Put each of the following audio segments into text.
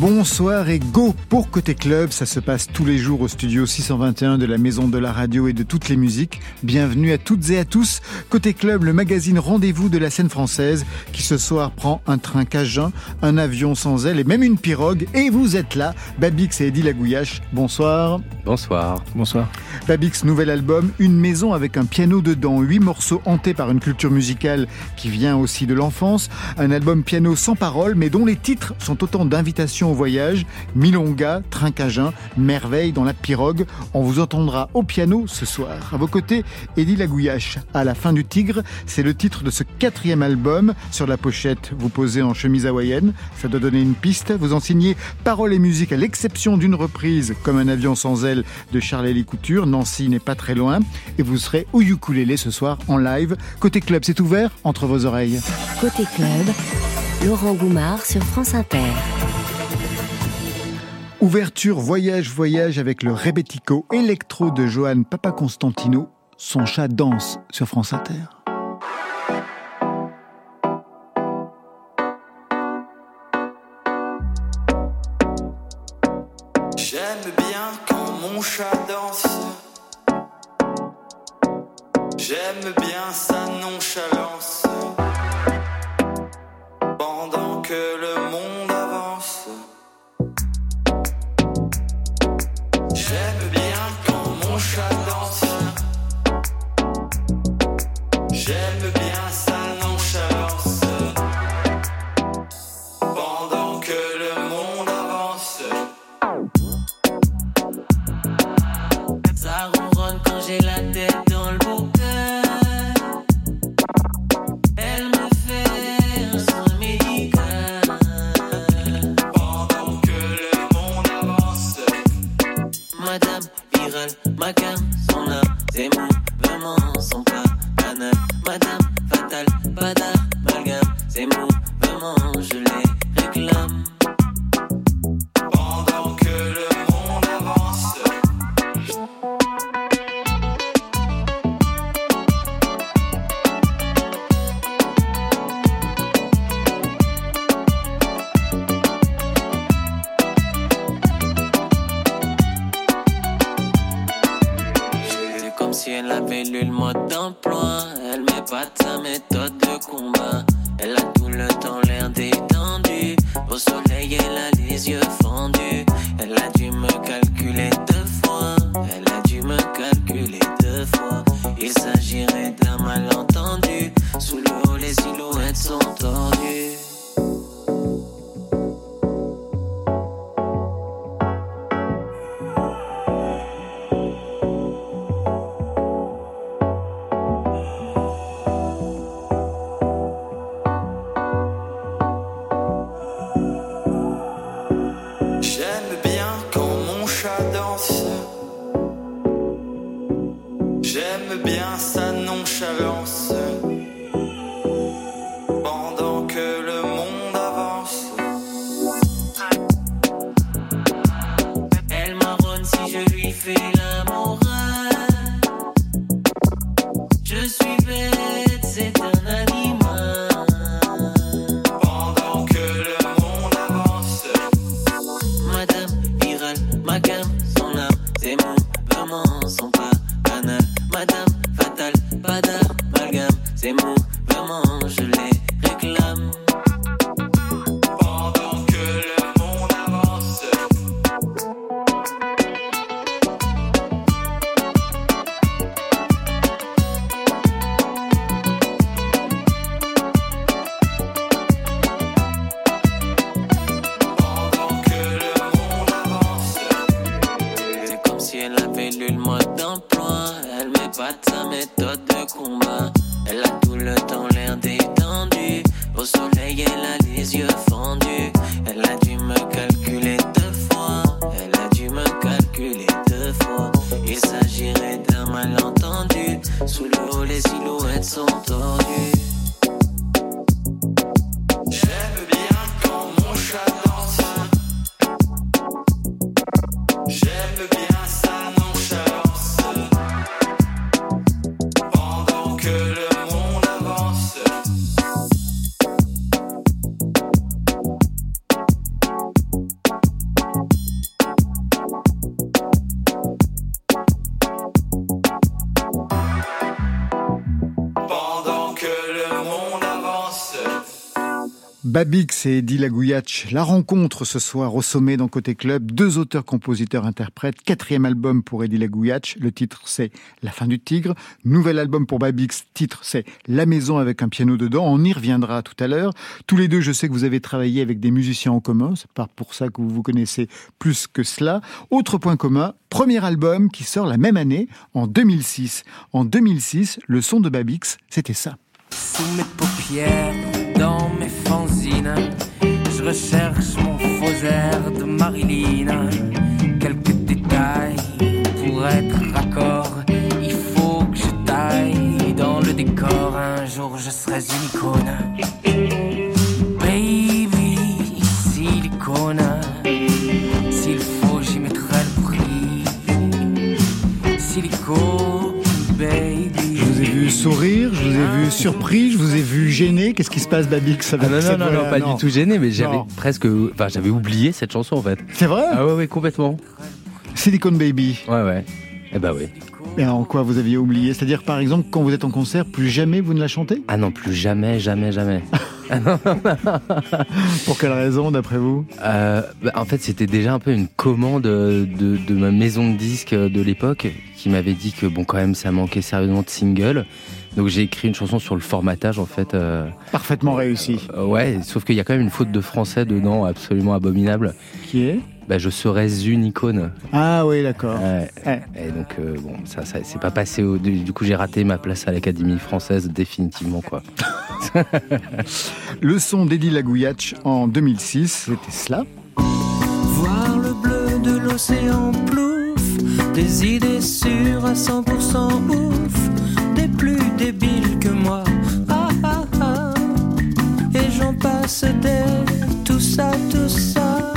Bonsoir et go pour Côté Club, ça se passe tous les jours au studio 621 de la Maison de la Radio et de toutes les musiques. Bienvenue à toutes et à tous. Côté Club, le magazine rendez-vous de la scène française qui ce soir prend un train cajun, un avion sans aile et même une pirogue. Et vous êtes là, Babix et Eddie Lagouillache. Bonsoir. Bonsoir. Bonsoir. Babix, nouvel album, une maison avec un piano dedans, huit morceaux hantés par une culture musicale qui vient aussi de l'enfance. Un album piano sans parole mais dont les titres sont autant d'invitations voyage. Milonga, Trincagin, Merveille dans la pirogue. On vous entendra au piano ce soir. À vos côtés, Eddie Lagouillache. À la fin du tigre, c'est le titre de ce quatrième album. Sur la pochette, vous posez en chemise hawaïenne. Ça doit donner une piste. Vous en signez paroles et musique à l'exception d'une reprise, comme un avion sans aile de Charles-Élie Couture. Nancy n'est pas très loin. Et vous serez au ukulélé ce soir en live. Côté club, c'est ouvert entre vos oreilles. Côté club, Laurent Goumard sur France Inter. Ouverture voyage voyage avec le rebettico électro de Johan Papa Constantino. Son chat danse sur France Inter. Babix et Eddie Lagouillac, la rencontre ce soir au sommet dans Côté Club, deux auteurs, compositeurs, interprètes, quatrième album pour Lagouillac, le titre c'est La fin du tigre, nouvel album pour Babix, titre c'est La maison avec un piano dedans, on y reviendra tout à l'heure. Tous les deux, je sais que vous avez travaillé avec des musiciens en commun, c'est pas pour ça que vous vous connaissez plus que cela. Autre point commun, premier album qui sort la même année, en 2006. En 2006, le son de Babix, c'était ça. Sous mes paupières, dans mes fanzines, je recherche mon faux air de Marilyn. Quelques détails pour être raccord, il faut que je taille dans le décor. Un jour je serai une icône. Baby, silicone, s'il faut j'y mettrai le prix. Silicone, vu sourire, je vous ai vu surpris, je vous ai vu gêné. Qu'est-ce qui se passe, Babix Ah non, non, non, non, pas Non. du tout gêné, mais j'avais presque. Enfin, j'avais oublié cette chanson en fait. C'est vrai Ah ouais, ouais, complètement. Silicon Baby. Ouais, ouais. Eh bah oui. Et en quoi vous aviez oublié C'est-à-dire, par exemple, quand vous êtes en concert, plus jamais vous ne la chantez Ah non, plus jamais, jamais, jamais. Pour quelle raison, d'après vous Euh, bah, en fait, c'était déjà un peu une commande de, de ma maison de disques de l'époque qui m'avait dit que bon, quand même, ça manquait sérieusement de singles. Donc j'ai écrit une chanson sur le formatage en fait. euh, Parfaitement réussi. euh, ouais, sauf qu'il y a quand même une faute de français dedans, absolument abominable. Qui est? Bah, je serais une icône. Ah oui, d'accord. Ouais. Ouais. Et donc euh, bon, ça, ça c'est pas passé. Au, du du coup, j'ai raté ma place à l'Académie française définitivement quoi. Le son d'Eddie Lagouillac en 2006, c'était cela. Voir le bleu de l'océan plouf, des idées sûres à 100% ouf, des plus débiles que moi. Ah ah ah, et j'en passe des tout ça, tout ça.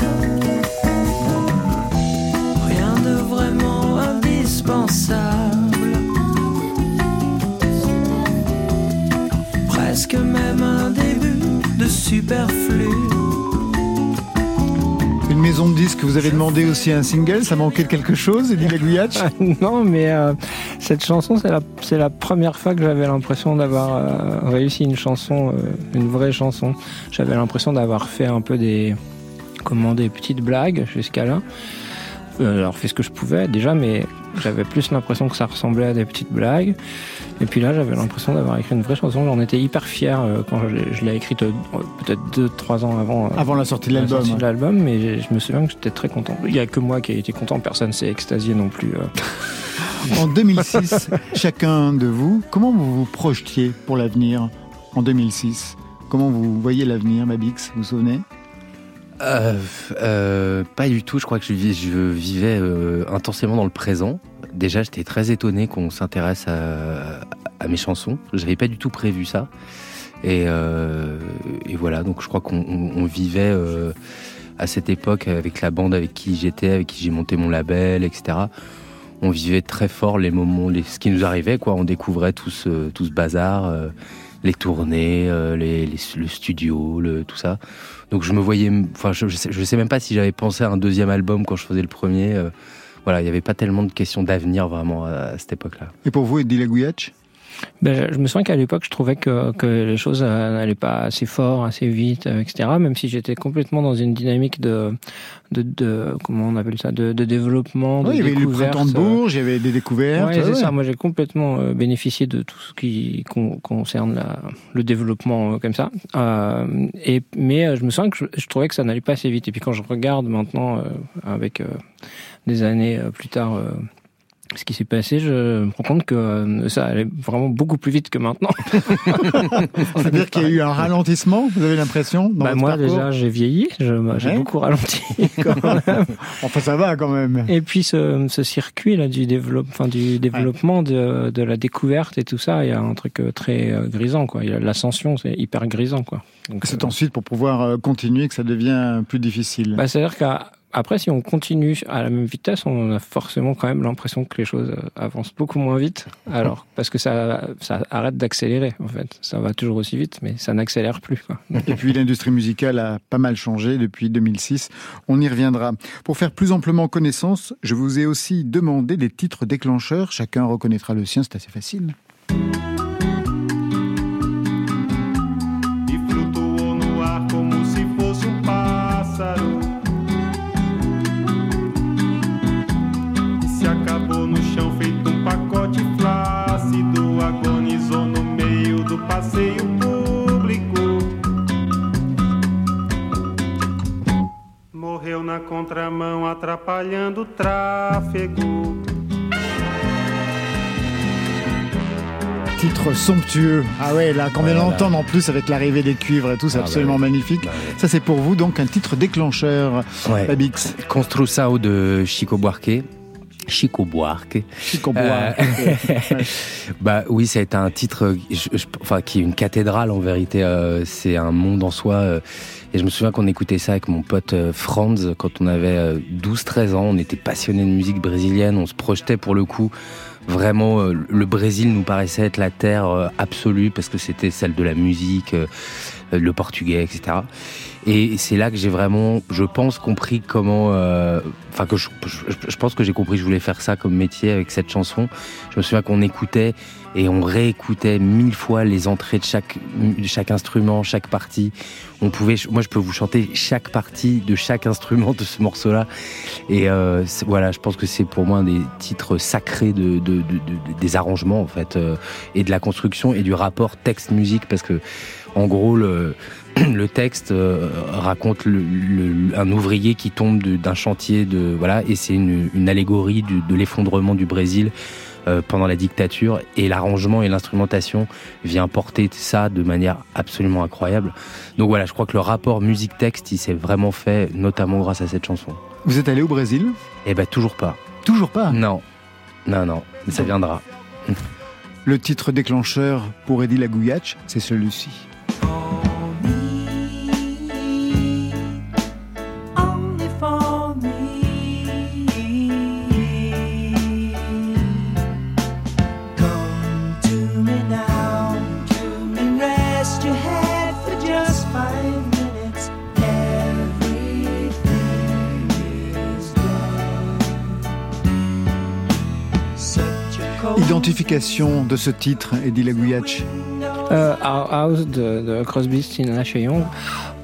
Rien de vraiment indispensable. Presque même un début de superflu. Maison de disques, vous avez demandé aussi un single, ça manquait de quelque chose, Eddie Lagouillac non, mais euh, cette chanson, c'est la, c'est la première fois que j'avais l'impression d'avoir euh, réussi une chanson, euh, une vraie chanson. J'avais l'impression d'avoir fait un peu des, comment, des petites blagues jusqu'à là. Alors, fait ce que je pouvais déjà, mais j'avais plus l'impression que ça ressemblait à des petites blagues. Et puis là, j'avais l'impression d'avoir écrit une vraie chanson. J'en étais hyper fier euh, quand je l'ai, écrite euh, peut-être deux, trois ans avant. euh, Avant la sortie de la l'album. de l'album, mais je me souviens que j'étais très content. Il y a que moi qui ai été content, personne s'est extasié non plus. euh. En 2006, chacun de vous, comment vous vous projetiez pour l'avenir en 2006 Comment vous voyez l'avenir, Babix, vous vous souvenez? Euh, euh, pas du tout. Je crois que je, vis- je vivais euh, intensément dans le présent. Déjà, j'étais très étonné qu'on s'intéresse à, à mes chansons. J'avais pas du tout prévu ça. Et, euh, voilà. Donc, je crois qu'on on- on vivait euh, à cette époque avec la bande avec qui j'étais, avec qui j'ai monté mon label, etc. On vivait très fort les moments, ce qui nous arrivait. Quoi, on découvrait tout ce, tout ce bazar, euh, les tournées, le studio, tout ça. Donc je me voyais, enfin je, je, sais, même pas si j'avais pensé à un deuxième album quand je faisais le premier. voilà, il n'y avait pas tellement de questions d'avenir vraiment à, cette époque-là. Et pour vous, Eddie Lagouillac Ben, je- je me souviens qu'à l'époque, je trouvais que, que les choses euh, n'allaient pas assez fort, assez vite, euh, etc. Même si j'étais complètement dans une dynamique de, de, de comment on appelle ça, de, de développement, de Oui, Il y avait le printemps de euh, Bourges, il y avait des découvertes. Ouais, c'est ouais. ça. Moi, j'ai complètement euh, bénéficié de tout ce qui con- concerne la, le développement euh, comme ça. Euh, et mais euh, je me sens que je, je trouvais que ça n'allait pas assez vite. Et puis quand je regarde maintenant, euh, avec euh, des années euh, plus tard. Ce qui s'est passé, je me rends compte que euh, ça allait vraiment beaucoup plus vite que maintenant. C'est-à-dire qu'il y a eu un ralentissement, vous avez l'impression Bah, moi parcours déjà j'ai vieilli, j'ai Ouais. beaucoup ralenti quand même. Enfin, ça va quand même. Et puis ce, ce circuit là du développe, enfin du développement de, de la découverte et tout ça, il y a un truc euh, très euh, grisant quoi. L'ascension c'est hyper grisant quoi. C'est euh, ensuite pour pouvoir continuer que ça devient plus difficile. bah, c'est à qu'après si on continue à la même vitesse, on a forcément quand même l'impression que les choses euh, avancent beaucoup moins vite. Alors parce que ça ça arrête d'accélérer en fait. Ça va toujours aussi vite, mais ça n'accélère plus quoi. Et puis l'industrie musicale a pas mal changé depuis 2006. On y reviendra. Pour faire plus amplement connaissance, je vous ai aussi demandé des titres déclencheurs. Chacun reconnaîtra le sien, c'est assez facile. Contramão atrapalhando o tráfego. Titre somptueux. Ah ouais, là, qu'on vient Voilà. d'entendre en plus avec l'arrivée des cuivres et tout, c'est Ah bah absolument oui. magnifique. Bah oui. Ça, c'est pour vous donc un titre déclencheur, Ouais. Babix. Construção de Chico Buarque. Chico Buarque. Chico Euh, Buarque. Bah oui, ça a été un titre, je- je- enfin qui est une cathédrale en vérité. euh, c'est un monde en soi. euh, et je me souviens qu'on écoutait ça avec mon pote euh, Franz quand on avait euh, 12-13 ans. On était passionnés de musique brésilienne. On se projetait pour le coup. Vraiment, euh, le Brésil nous paraissait être la terre euh, absolue parce que c'était celle de la musique, euh, euh, le portugais, etc. Et c'est là que j'ai vraiment, je pense, compris comment. euh, Enfin, que je, je- je pense que j'ai compris que je voulais faire ça comme métier avec cette chanson. Je me souviens qu'on écoutait et on réécoutait mille fois les entrées de chaque, chaque instrument, chaque partie. On pouvait, moi, je peux vous chanter chaque partie de chaque instrument de ce morceau-là. Et euh, voilà, je pense que c'est pour moi un des titres sacrés de, de- de- de- des arrangements en fait, euh, et de la construction et du rapport texte-musique, parce que en gros le le texte euh, raconte le- le- un ouvrier qui tombe d'un chantier de voilà et c'est une, une allégorie du- de l'effondrement du Brésil euh, pendant la dictature et l'arrangement et l'instrumentation vient porter ça de manière absolument incroyable. Donc voilà, je crois que le rapport musique-texte il s'est vraiment fait notamment grâce à cette chanson. Vous êtes allé au Brésil? Et ben toujours pas. Toujours pas? Non, non, non, ça viendra. Le titre déclencheur pour Eddie Lagouillac, c'est celui-ci. A cold Identification de ce titre, Eddie Lagouillac. Euh, House de, de Crosby, Stills Nash Young.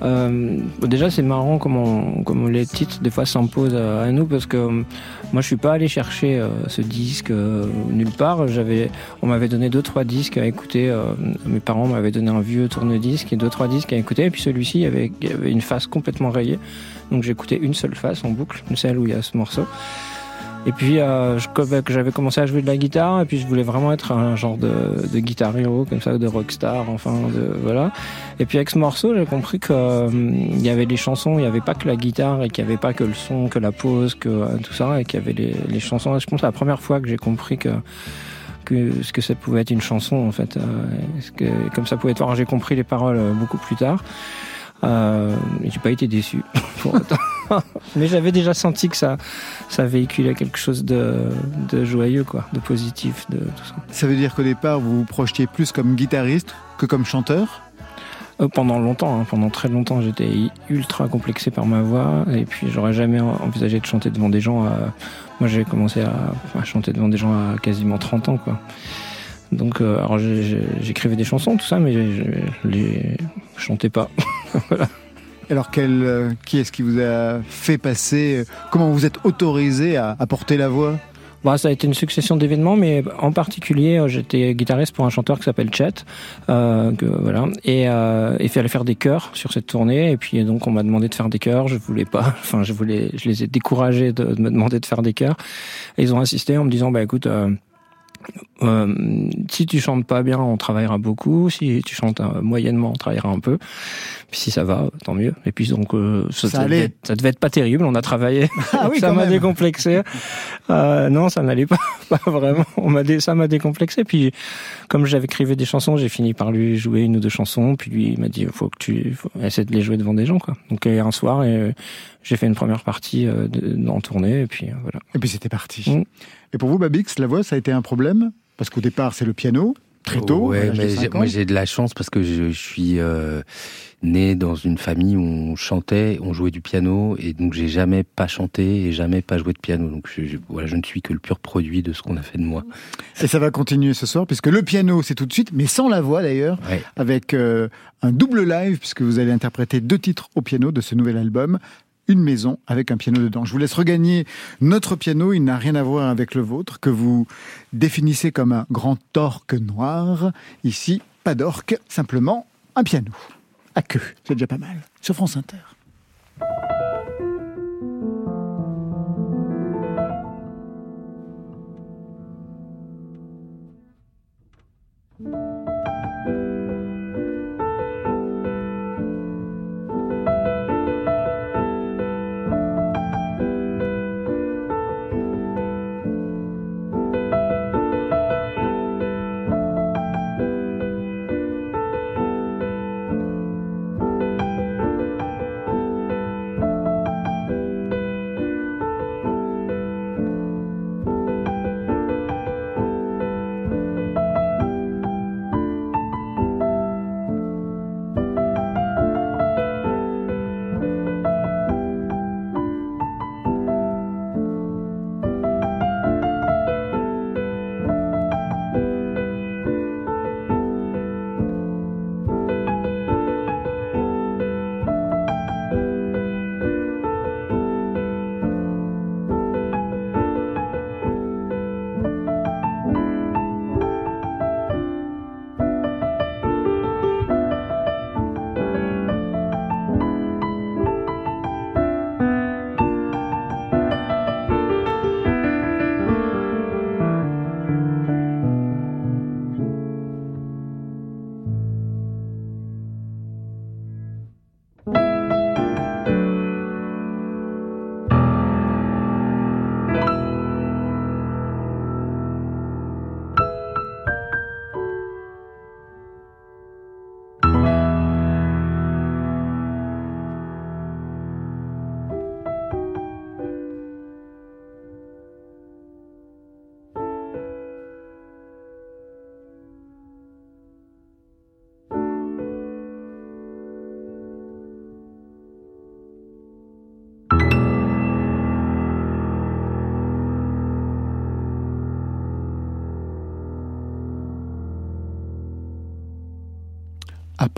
Euh, déjà, c'est marrant comment, les titres des fois s'imposent à, nous parce que euh, moi, je suis pas allé chercher euh, ce disque nulle part. J'avais, on m'avait donné deux trois disques à écouter. mes parents m'avaient donné un vieux tourne-disque et deux trois disques à écouter. Et puis celui-ci, avait, avait une face complètement rayée. Donc j'écoutais une seule face en boucle, celle où il y a ce morceau. Et puis euh, comme j'avais commencé à jouer de la guitare et puis je voulais vraiment être un genre de, de comme ça, de rockstar, enfin de voilà. Et puis avec ce morceau, j'ai compris que euh, il y avait des chansons, il n'y avait pas que la guitare et qu'il n'y avait pas que le son, que la pause, que euh, tout ça, et qu'il y avait les, les chansons. Je pense que la première fois que j'ai compris que que ce que ça pouvait être une chanson en fait, euh, que, comme ça pouvait être. Alors, j'ai compris les paroles euh, beaucoup plus tard. Euh, j'ai pas été déçu pour autant. Mais j'avais déjà senti que ça, ça véhiculait quelque chose de, de joyeux, quoi, de positif, de tout ça. Ça veut dire qu'au départ, vous vous projetiez plus comme guitariste que comme chanteur? Euh, pendant longtemps, hein, pendant très longtemps, j'étais ultra complexé par ma voix et puis j'aurais jamais envisagé de chanter devant des gens. à- Moi, j'ai commencé à, à chanter devant des gens à quasiment 30 ans, quoi. Donc, euh, alors j'écrivais des chansons, tout ça, mais je je les chantais pas. Alors, quel, euh, qui est-ce qui vous a fait passer euh, Comment vous êtes autorisé à, à porter la voix? Bah, ça a été une succession d'événements, mais en particulier, euh, j'étais guitariste pour un chanteur qui s'appelle Chet, euh, que, voilà, et euh, il fallait faire des chœurs sur cette tournée, et puis donc on m'a demandé de faire des chœurs, je voulais pas, enfin je voulais, je les ai découragés de, de me demander de faire des chœurs, et ils ont insisté en me disant, bah écoute. euh, euh, si tu chantes pas bien, on travaillera beaucoup. Si tu chantes euh, moyennement, on travaillera un peu. Puis si ça va, tant mieux. Et puis donc euh, ça, devait être, ça devait être pas terrible. On a travaillé. Ah oui, ça m'a décomplexé. Euh, non, ça n'allait pas, pas vraiment. On m'a dé- ça m'a décomplexé. Puis comme j'écrivais des chansons, j'ai fini par lui jouer une ou deux chansons. Puis lui il m'a dit faut que tu faut essayer de les jouer devant des gens quoi. Donc euh, un soir euh, j'ai fait une première partie euh, en tournée et puis euh, voilà. Et puis c'était parti. Mm. Et pour vous, Babix, la voix, ça a été un problème? Parce qu'au départ, c'est le piano, très tôt. Ouais, mais moi j'ai de la chance parce que je, je suis euh, né dans une famille où on chantait, on jouait du piano et donc j'ai jamais pas chanté et jamais pas joué de piano. Donc je, je- voilà, je ne suis que le pur produit de ce qu'on a fait de moi. Et ça va continuer ce soir, puisque le piano, c'est tout de suite, mais sans la voix d'ailleurs, Ouais. avec euh, un double live, puisque vous allez interpréter deux titres au piano de ce nouvel album. Une maison avec un piano dedans. Je vous laisse regagner notre piano, il n'a rien à voir avec le vôtre, que vous définissez comme un grand orque noir. Ici, pas d'orque, simplement un piano. À queue, c'est déjà pas mal. Sur France Inter.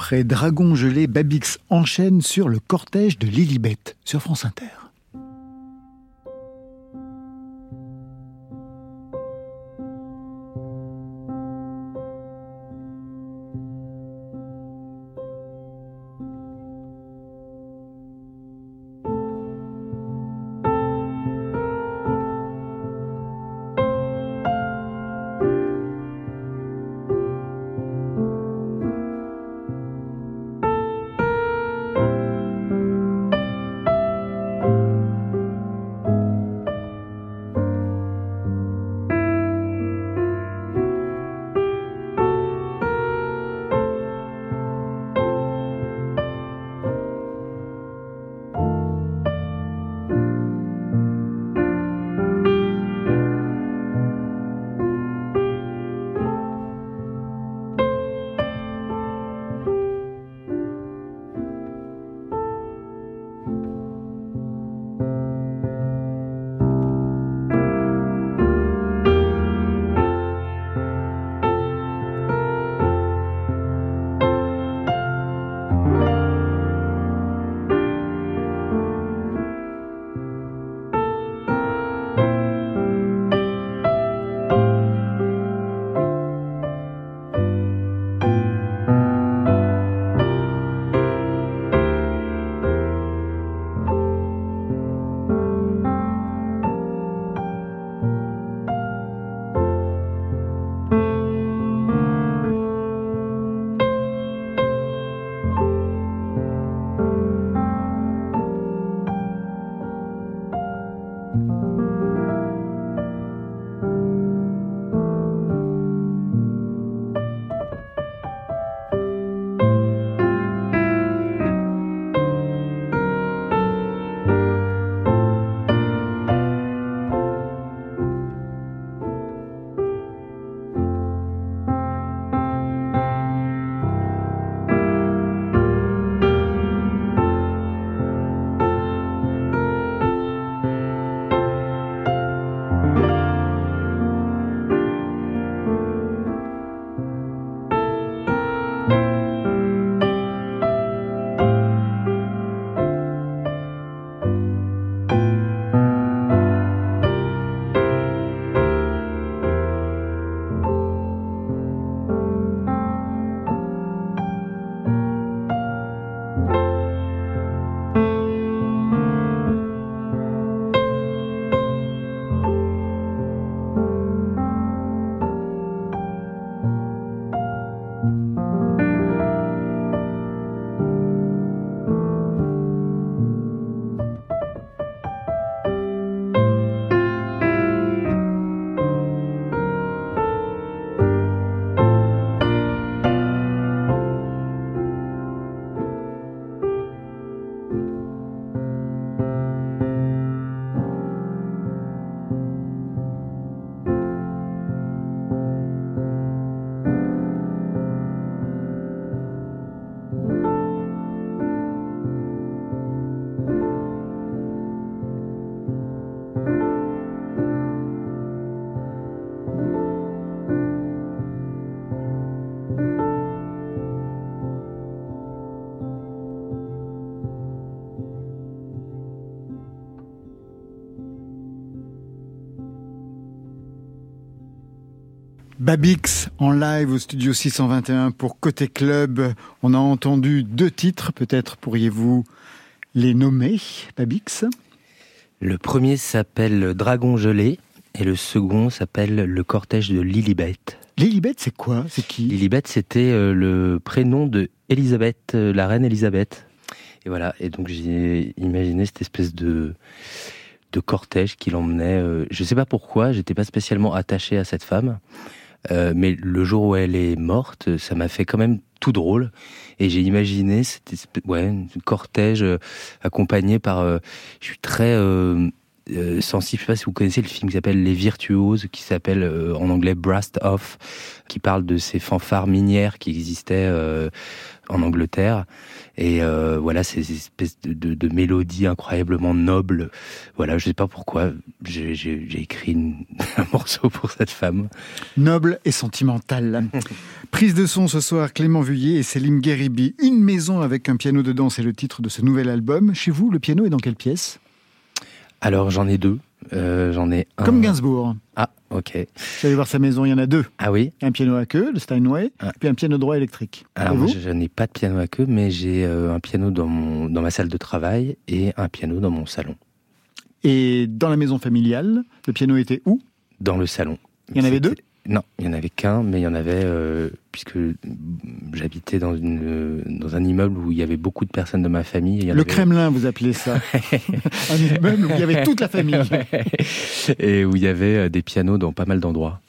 Après Dragon gelé, Babix enchaîne sur le cortège de Lilibet sur France Inter. Babix en live au studio 621 pour Côté Club. On a entendu deux titres, peut-être pourriez-vous les nommer, Babix? Le premier s'appelle Dragon gelé et le second s'appelle Le cortège de Lilibet. Lilibet, c'est quoi? C'est qui? Lilibet, c'était euh, le prénom de Elisabeth, euh, la reine Elisabeth. Et voilà, et donc j'ai imaginé cette espèce de de cortège qui l'emmenait. Euh, je ne sais pas pourquoi, j'étais pas spécialement attaché à cette femme, euh, mais le jour où elle est morte, ça m'a fait quand même tout drôle. Et j'ai imaginé espèce, ouais, cortège euh, accompagné par. Euh, je suis très euh, sensible. Je sais pas si vous connaissez le film qui s'appelle Les Virtuoses, qui s'appelle euh, en anglais Brassed Off, qui parle de ces fanfares minières qui existaient euh, en Angleterre. Et euh, voilà, ces espèces de, de, de mélodies incroyablement nobles. Voilà, je sais pas pourquoi j'ai écrit une- un morceau pour cette femme. Noble et sentimentale. Prise de son ce soir, Clément Vuillet et Céline Guéribi. Une maison avec un piano dedans, c'est le titre de ce nouvel album. Chez vous, le piano est dans quelle pièce? Alors j'en ai deux. Euh, j'en ai un. Comme Gainsbourg. Ah, ok. J'allais voir sa maison, il y en a deux. Ah oui. Un piano à queue, le Steinway, Ah. puis un piano droit électrique. Alors moi, je, je n'ai pas de piano à queue, mais j'ai euh, un piano dans mon dans ma salle de travail et un piano dans mon salon. Et dans la maison familiale, le piano était où? Dans le salon. Il y en avait deux? Non, il y en avait qu'un, mais il y en avait euh, puisque j'habitais dans une dans un immeuble où il y avait beaucoup de personnes de ma famille. il y en Le avait- Kremlin, vous appelez ça. un immeuble où il y avait toute la famille. et où il y avait euh, des pianos dans pas mal d'endroits.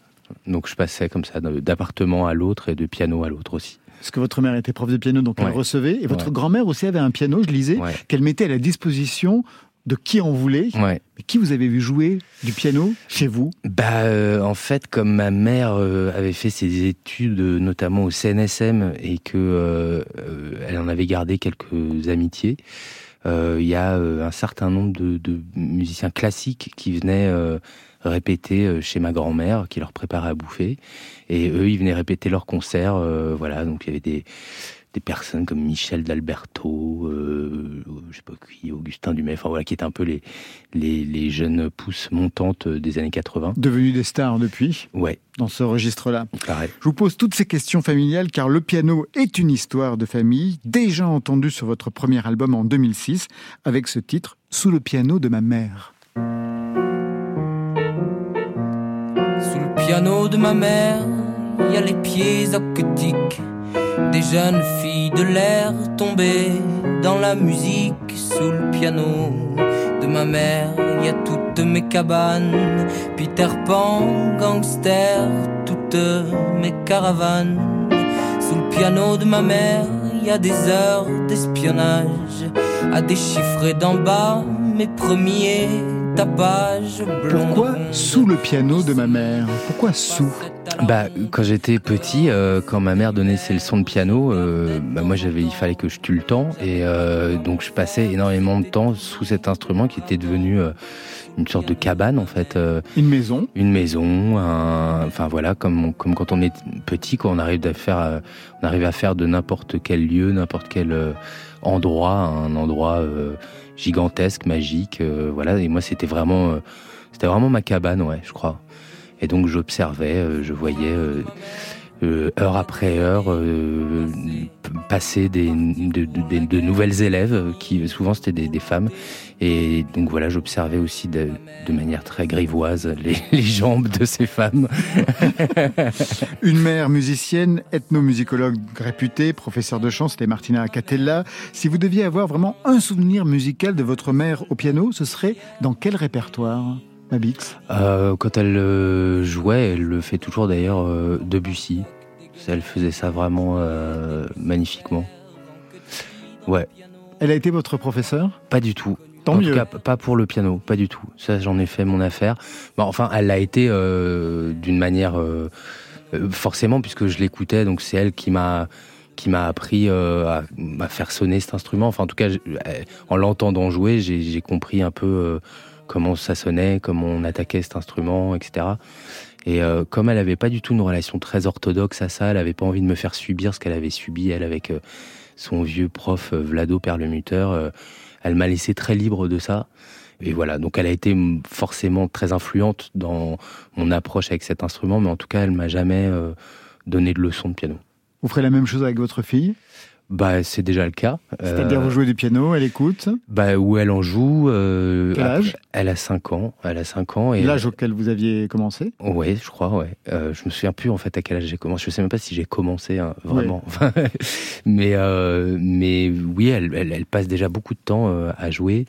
Donc je passais comme ça d'appartement à l'autre et de piano à l'autre aussi. Parce que votre mère était prof de piano, donc elle recevait. Et votre Ouais. grand-mère aussi avait un piano, je lisais, Ouais. qu'elle mettait à la disposition de qui en voulait. Ouais. Mais qui vous avez vu jouer du piano chez vous? Bah, euh, en fait, comme ma mère euh, avait fait ses études, euh, notamment au CNSM, et que elle en avait gardé quelques amitiés, il y a un certain nombre de, de musiciens classiques qui venaient répéter chez ma grand-mère, qui leur préparait à bouffer, et eux, ils venaient répéter leurs concerts. voilà, donc il y avait des des personnes comme Michel d'Alberto, euh, je sais pas qui, Augustin enfin voilà, qui étaient un peu les, les, les jeunes pousses montantes des années 80. Devenus des stars depuis, Ouais, dans ce registre-là. pareil. Je vous pose toutes ces questions familiales car le piano est une histoire de famille, déjà entendue sur votre premier album en 2006, avec ce titre, Sous le piano de ma mère. Sous le piano de ma mère, il y a les pieds aquatiques des jeunes filles de l'air tombées dans la musique. Sous le piano de ma mère, il y a toutes mes cabanes, Peter Pan, gangster, toutes mes caravanes. Sous le piano de ma mère, il y a des heures d'espionnage à déchiffrer d'en bas mes premiers blonds. Pourquoi sous le piano de ma mère Pourquoi sous Bah, quand j'étais petit, euh, quand ma mère donnait ses leçons de piano, euh, bah, moi j'avais, il fallait que je tue le temps, et euh, donc je passais énormément de temps sous cet instrument qui était devenu euh, une sorte de cabane en fait, euh, Une maison une maison, un- enfin voilà, comme comme quand on est petit, quand on arrive à faire, euh, on arrive à faire de n'importe quel lieu, n'importe quel euh, endroit, un endroit euh, gigantesque, magique, euh, voilà. Et moi c'était vraiment, euh, c'était vraiment ma cabane, ouais, je crois. Et donc j'observais, euh, je voyais euh, heure après heure euh, passer des, de, nouvelles élèves euh, qui souvent c'était des, femmes. Et donc voilà, j'observais aussi de, manière très grivoise les, les jambes de ces femmes. Une mère musicienne, ethnomusicologue réputée, professeur de chant, c'était Martina Catella. Si vous deviez avoir vraiment un souvenir musical de votre mère au piano, ce serait dans quel répertoire? Mabix Euh, quand elle euh, jouait, elle le fait toujours d'ailleurs euh, Debussy. Elle faisait ça vraiment magnifiquement. Ouais, Elle a été votre professeur? Pas du tout. Tant en mieux. tout cas, pas pour le piano, pas du tout. Ça, j'en ai fait mon affaire. Bon, enfin, elle l'a été euh, d'une manière euh, forcément puisque je l'écoutais. Donc c'est elle qui m'a qui m'a appris euh, à, à faire sonner cet instrument. Enfin, en tout cas, en l'entendant jouer, j'ai compris un peu comment ça sonnait, comment on attaquait cet instrument, etc. Et euh, comme elle avait pas du tout une relation très orthodoxe à ça, elle avait pas envie de me faire subir ce qu'elle avait subi elle avec euh, son vieux prof euh, Vlado Perlemuteur. elle m'a laissé très libre de ça. Et voilà, donc elle a été forcément très influente dans mon approche avec cet instrument, mais en tout cas, elle m'a jamais donné de leçon de piano. Vous ferez la même chose avec votre fille? Bah, c'est déjà le cas. C'est-à-dire Euh, vous jouez du piano, elle écoute. bah, où elle en joue. euh, Quel âge Elle a 5 ans. Elle a 5 ans. Et L'âge auquel vous aviez commencé Ouais, je crois, ouais. Euh, je me souviens plus en fait à quel âge j'ai commencé. Je sais même pas si j'ai commencé hein, vraiment. mais euh, mais oui, elle, elle, elle passe déjà beaucoup de temps euh, à jouer,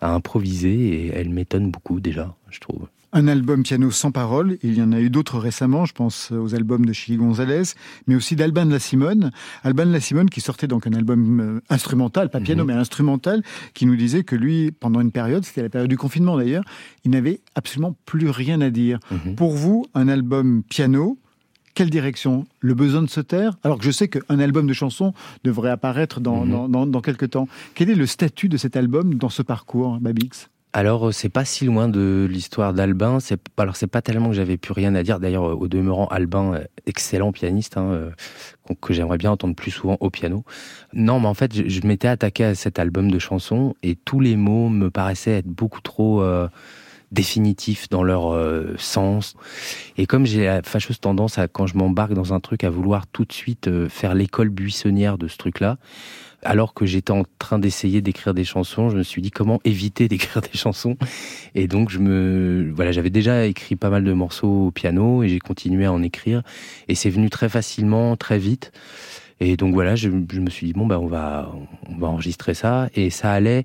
à improviser et elle m'étonne beaucoup déjà, je trouve. Un album piano sans parole, il y en a eu d'autres récemment, je pense aux albums de Chili Gonzalez, mais aussi d'Alban de la Simone. Alban de la Simone qui sortait donc un album euh, instrumental, pas piano, Mhm. mais instrumental, qui nous disait que lui, pendant une période, c'était la période du confinement d'ailleurs, il n'avait absolument plus rien à dire. Mhm. Pour vous, un album piano, quelle direction? Le besoin de se taire? Alors que je sais qu'un album de chansons devrait apparaître dans, Mhm. dans, dans, dans quelques temps. Quel est le statut de cet album dans ce parcours, Babix? Alors euh, c'est pas si loin de l'histoire d'Albin. C'est alors c'est pas tellement que j'avais plus rien à dire. D'ailleurs euh, au demeurant Albin, euh, excellent pianiste hein, que j'aimerais bien entendre plus souvent au piano. Non, mais en fait je, je m'étais attaqué à cet album de chansons et tous les mots me paraissaient être beaucoup trop définitifs dans leur euh, sens. Et comme j'ai la fâcheuse tendance à quand je m'embarque dans un truc à vouloir tout de suite euh, faire l'école buissonnière de ce truc-là. Alors que j'étais en train d'essayer d'écrire des chansons, je me suis dit comment éviter d'écrire des chansons. Et donc je me, voilà, j'avais déjà écrit pas mal de morceaux au piano et j'ai continué à en écrire. Et c'est venu très facilement, très vite. Et donc voilà, je, me suis dit bon bah on va, on va enregistrer ça. Et ça allait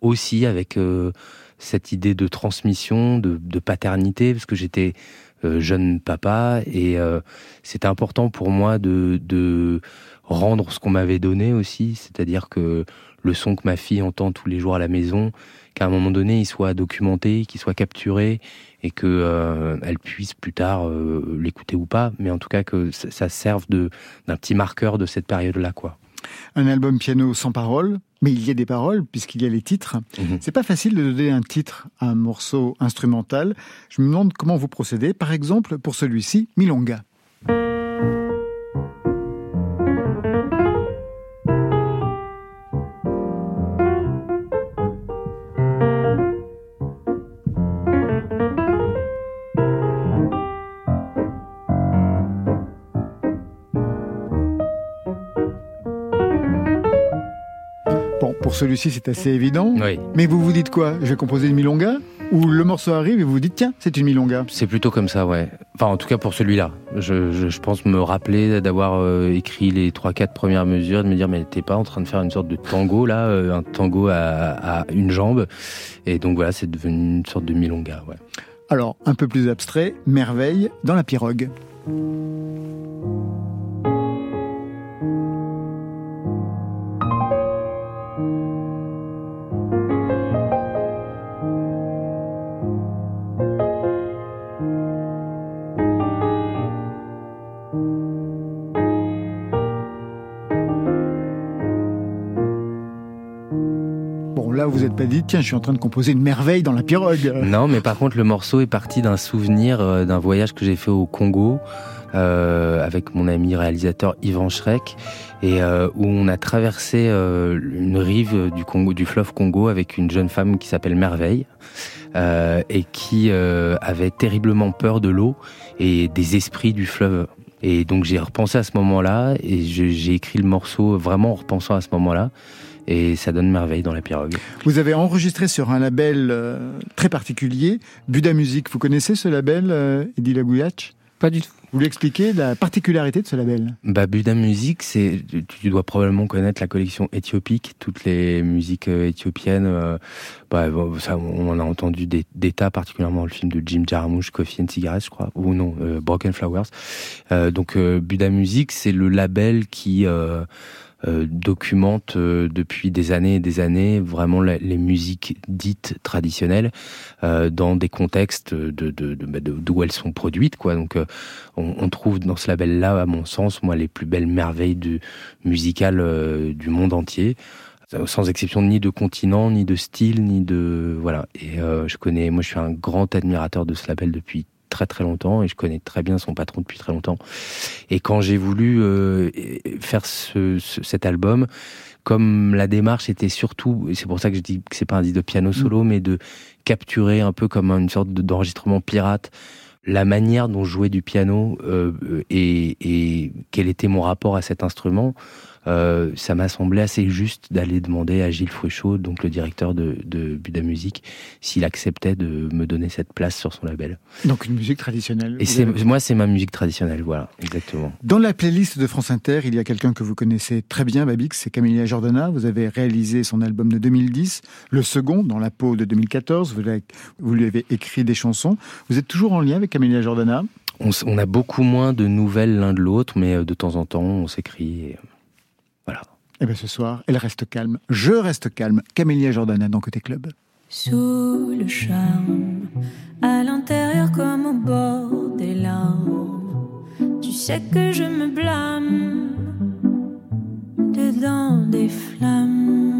aussi avec euh, cette idée de transmission, de, de paternité, parce que j'étais euh, jeune papa et euh, c'était important pour moi de, de rendre ce qu'on m'avait donné aussi, c'est-à-dire que le son que ma fille entend tous les jours à la maison, qu'à un moment donné il soit documenté, qu'il soit capturé et que euh, elle puisse plus tard euh, l'écouter ou pas, mais en tout cas que ça, ça serve d'un petit marqueur de cette période-là, quoi. Un album piano sans parole, mais il y a des paroles puisqu'il y a les titres. Mhm. C'est pas facile de donner un titre à un morceau instrumental. Je me demande comment vous procédez. Par exemple, pour celui-ci, Milonga. Celui-ci, c'est assez évident. Oui. Mais vous vous dites quoi? Je vais composer une milonga? Ou le morceau arrive et vous vous dites tiens, c'est une milonga? C'est plutôt comme ça, ouais. Enfin, en tout cas pour celui-là. Je, je, je pense me rappeler d'avoir euh, écrit les trois, quatre premières mesures, et de me dire mais t'es pas en train de faire une sorte de tango là, euh, un tango à, à une jambe? Et donc voilà, c'est devenu une sorte de milonga, ouais. Alors, un peu plus abstrait, Merveille dans la pirogue. Pas dit, tiens, je suis en train de composer une merveille dans la pirogue. Non, mais par contre, le morceau est parti d'un souvenir euh, d'un voyage que j'ai fait au Congo euh, avec mon ami réalisateur Yvan Schreck et euh, où on a traversé une rive du fleuve Congo avec une jeune femme qui s'appelle Merveille et qui avait terriblement peur de l'eau et des esprits du fleuve. Et donc j'ai repensé à ce moment-là et j'ai écrit le morceau vraiment en repensant à ce moment-là. Et ça donne merveille dans la pirogue. Vous avez enregistré sur un label euh, très particulier, Buda Music. Vous connaissez ce label, euh, Eddie Lagouiach Pas du tout. Vous lui expliquez la particularité de ce label? Bah, Buda Music, c'est, tu- tu dois probablement connaître la collection éthiopique, toutes les musiques euh, éthiopiennes. euh, bah, bon, ça, on en a entendu des, des tas, particulièrement le film de Jim Jarmusch, Coffee and Cigarettes, je crois, ou non, euh, Broken Flowers. Euh, donc, euh, Buda Music, c'est le label qui documente euh, depuis des années et des années vraiment les musiques dites traditionnelles euh, dans des contextes de, bah, de- d'où elles sont produites, quoi. Donc, euh, on, trouve dans ce label-là, à mon sens, moi, les plus belles merveilles du, musicales euh, du monde entier, sans exception ni de continent, ni de style, ni de voilà. Et euh, je connais, moi, je suis un grand admirateur de ce label depuis très très longtemps et je connais très bien son patron depuis très longtemps. Et quand j'ai voulu euh, faire ce, ce- cet album, comme la démarche était surtout, et c'est pour ça que je dis que c'est pas un disque de piano solo, mais de capturer un peu comme une sorte de- d'enregistrement pirate la manière dont je jouais du piano euh, et, et quel était mon rapport à cet instrument. Euh, ça m'a semblé assez juste d'aller demander à Gilles Fruchot, donc le directeur de, de Buda Musique, s'il acceptait de me donner cette place sur son label. Donc une musique traditionnelle. Et c'est, moi, c'est ma musique traditionnelle, voilà, exactement. Dans la playlist de France Inter, il y a quelqu'un que vous connaissez très bien, Babix, c'est Camélia Jordana. Vous avez réalisé son album de 2010, le second, dans la peau de 2014. Vous, lui avez écrit des chansons. Vous êtes toujours en lien avec Camélia Jordana On, a beaucoup moins de nouvelles l'un de l'autre, mais euh, de temps en temps, on s'écrit. et, voilà. Eh bien ce soir, elle reste calme. Je reste calme. Camélia Jordana dans Côté Club. Sous le charme, à l'intérieur comme au bord des larmes. Tu sais que je me blâme, dedans des flammes.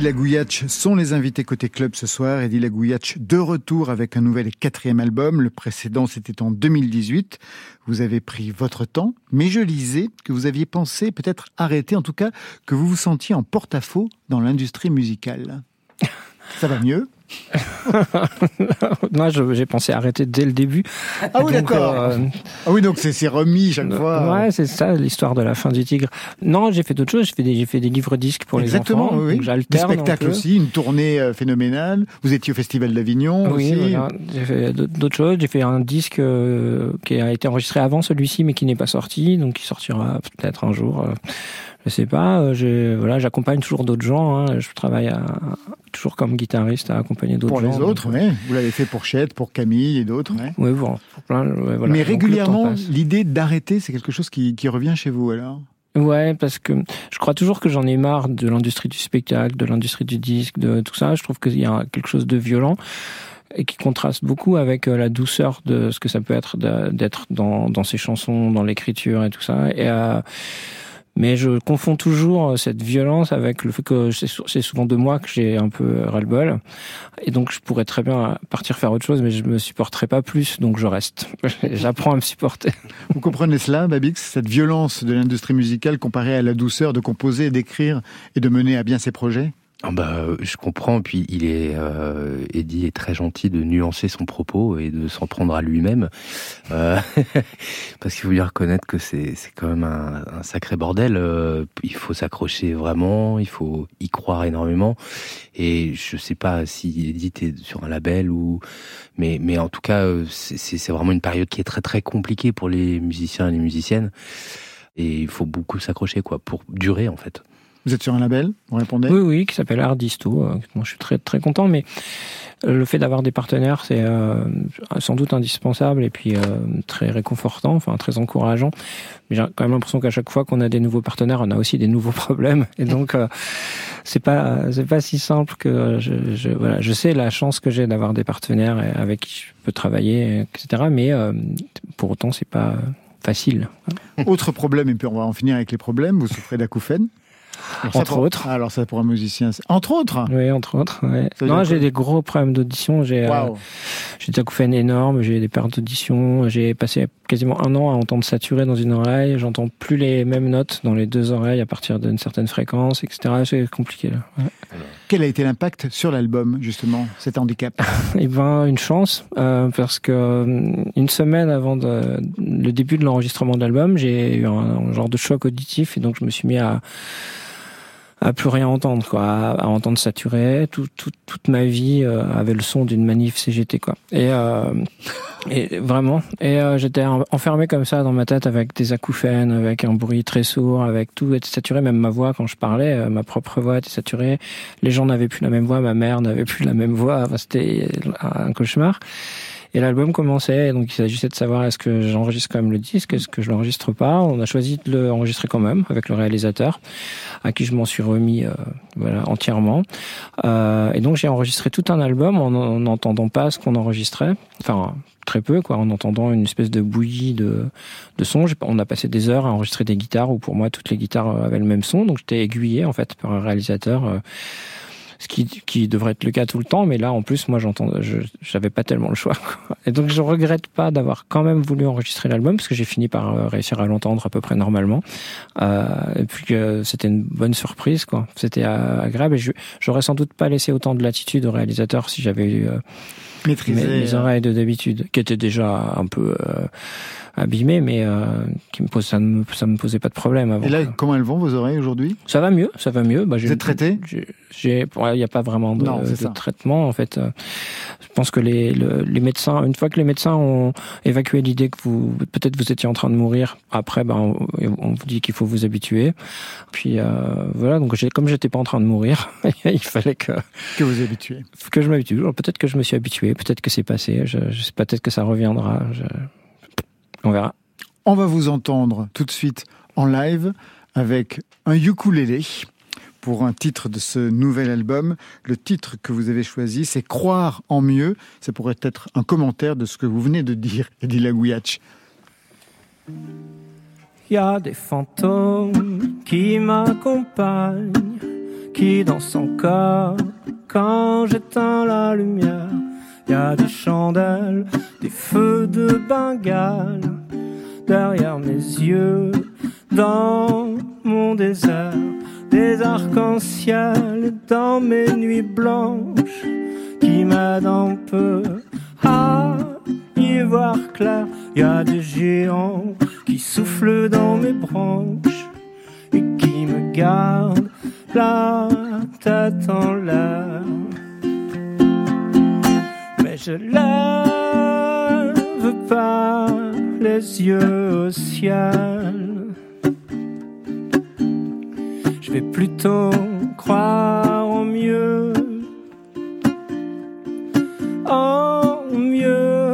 Lagouillach sont les invités côté club ce soir. Eddie Lagouillach de retour avec un nouvel et quatrième album. Le précédent, c'était en 2018. Vous avez pris votre temps, mais je lisais que vous aviez pensé peut-être arrêter, en tout cas que vous vous sentiez en porte-à-faux dans l'industrie musicale. Ça va mieux? Moi, j'ai pensé arrêter dès le début. Ah oui, d'accord. euh, Ah oui, donc c'est remis chaque fois. Ouais, c'est ça, l'histoire de la fin du tigre. Non, j'ai fait d'autres choses. J'ai fait des, j'ai fait des livres disques pour Exactement, les enfants. oui. donc Des un spectacles aussi, une tournée euh, phénoménale. Vous étiez au Festival d'Avignon Oui, aussi. voilà. j'ai fait d'autres d'autres choses. J'ai fait un disque euh, qui a été enregistré avant celui-ci, mais qui n'est pas sorti, donc qui sortira peut-être un jour. Je sais pas. Euh, voilà, j'accompagne toujours d'autres gens. hein. Je travaille à- toujours comme guitariste à accompagner d'autres Pour gens. les donc, autres, oui. Vous l'avez fait pour Chet, pour Camille et d'autres. ouais. Oui, pour plein. ouais, voilà. Mais Donc, régulièrement, l'idée d'arrêter, c'est quelque chose qui, qui revient chez vous alors? Ouais, parce que je crois toujours que j'en ai marre de l'industrie du spectacle, de l'industrie du disque, de tout ça. Je trouve qu'il y a quelque chose de violent et qui contraste beaucoup avec euh, la douceur de ce que ça peut être d'être dans, dans ces chansons, dans l'écriture et tout ça. Et euh, Mais je confonds toujours cette violence avec le fait que c'est sou- c'est souvent de moi que j'ai un peu ras-le-bol. Et donc, je pourrais très bien partir faire autre chose, mais je me supporterai pas plus, donc je reste. J'apprends à me supporter. Vous comprenez cela, Babix, cette violence de l'industrie musicale comparée à la douceur de composer, d'écrire et de mener à bien ses projets? Ah bah, je comprends. Puis il est, euh, Eddie est très gentil de nuancer son propos et de s'en prendre à lui-même, Euh, parce qu'il faut lui reconnaître que c'est c'est quand même un, sacré bordel. Euh, il faut s'accrocher vraiment, il faut y croire énormément. Et je sais pas si Eddie est sur un label ou, mais mais en tout cas, euh, c'est vraiment une période qui est très très compliquée pour les musiciens et les musiciennes. Et il faut beaucoup s'accrocher quoi pour durer en fait. Vous êtes sur un label Vous répondez Oui, oui, qui s'appelle Ardisto. euh, dont je suis très très content, mais euh, le fait d'avoir des partenaires, c'est euh, sans doute indispensable et puis euh, très réconfortant, enfin très encourageant. Mais j'ai quand même l'impression qu'à chaque fois qu'on a des nouveaux partenaires, on a aussi des nouveaux problèmes, et donc euh, c'est pas c'est pas si simple que je, je voilà, je sais la chance que j'ai d'avoir des partenaires avec qui je peux travailler, etc. Mais pour autant, c'est pas facile. Autre problème, et puis on va en finir avec les problèmes, vous souffrez d'acouphènes Alors Entre pour- autres. Alors ça pour un musicien, c'est- entre autres Oui, entre autres. ouais. Non, j'ai des gros problèmes d'audition. J'ai euh, Waouh. j'ai des acouphènes énormes, j'ai des pertes d'audition. J'ai passé quasiment un an à entendre saturer dans une oreille. J'entends plus les mêmes notes dans les deux oreilles à partir d'une certaine fréquence, etc. C'est compliqué là. Ouais. Quel a été l'impact sur l'album, justement, cet handicap Eh ben, une chance, euh, parce que euh, une semaine avant de- le début de l'enregistrement de l'album, j'ai eu un, un genre de choc auditif et donc je me suis mis à à plus rien entendre, quoi, à, entendre saturer. Tout, tout- toute ma vie euh, avait le son d'une manif CGT, quoi. Et, euh, et vraiment, et euh, j'étais en- enfermé comme ça dans ma tête avec des acouphènes, avec un bruit très sourd, avec tout était saturé, même ma voix quand je parlais, euh, ma propre voix était saturée. Les gens n'avaient plus la même voix, ma mère n'avait plus la même voix. Enfin, c'était un cauchemar. Et l'album commençait, donc il s'agissait de savoir est-ce que j'enregistre quand même le disque, est-ce que je l'enregistre pas. On a choisi de l'enregistrer quand même avec le réalisateur, à qui je m'en suis remis euh, voilà, entièrement. Euh, et donc j'ai enregistré tout un album en en n'entendant pas ce qu'on enregistrait, enfin très peu, quoi, en entendant une espèce de bouillie de, de son. J'ai- On a passé des heures à enregistrer des guitares où pour moi toutes les guitares avaient le même son, donc j'étais aiguillé en fait par un réalisateur. euh, ce qui, qui devrait être le cas tout le temps, mais là en plus moi j'entends, je j'avais pas tellement le choix. Et donc je regrette pas d'avoir quand même voulu enregistrer l'album parce que j'ai fini par euh, réussir à l'entendre à peu près normalement. Euh, et puis que c'était une bonne surprise quoi. C'était euh, agréable et je- j'aurais sans doute pas laissé autant de latitude au réalisateur si j'avais eu euh, Maîtriser, mes, mes euh, oreilles de d'habitude, qui étaient déjà un peu euh, abîmées, mais euh, qui me pose, ça ne me, ça me posait pas de problème avant. Et là, comment elles vont, vos oreilles, aujourd'hui? Ça va mieux, ça va mieux. Bah, Vous êtes traité il n'y a pas vraiment de, Non, traitement en fait. Je pense que les, le- les médecins, une fois que les médecins ont évacué l'idée que vous, peut-être vous étiez en train de mourir, après, ben, on, on vous dit qu'il faut vous habituer. Puis euh, voilà, donc comme j'étais pas en train de mourir, il fallait que Que vous habituez. que je m'habitue. Peut-être que je me suis habitué, peut-être que c'est passé. Je, je sais pas, peut-être que ça reviendra. Je- On verra. On va vous entendre tout de suite en live avec un ukulélé pour un titre de ce nouvel album. Le titre que vous avez choisi, c'est Croire en mieux. Ça pourrait être un commentaire de ce que vous venez de dire, Eddie Lagouiach. Il y a des fantômes qui m'accompagnent, qui dansent son corps quand j'éteins la lumière. Y a des chandelles, des feux de Bengale derrière mes yeux, dans mon désert, des arcs-en-ciel dans mes nuits blanches qui m'aident un peu à y voir clair. Y a des géants qui soufflent dans mes branches et qui me gardent la tête en l'air. Je lève pas les yeux au ciel. Je vais plutôt croire en mieux. En mieux.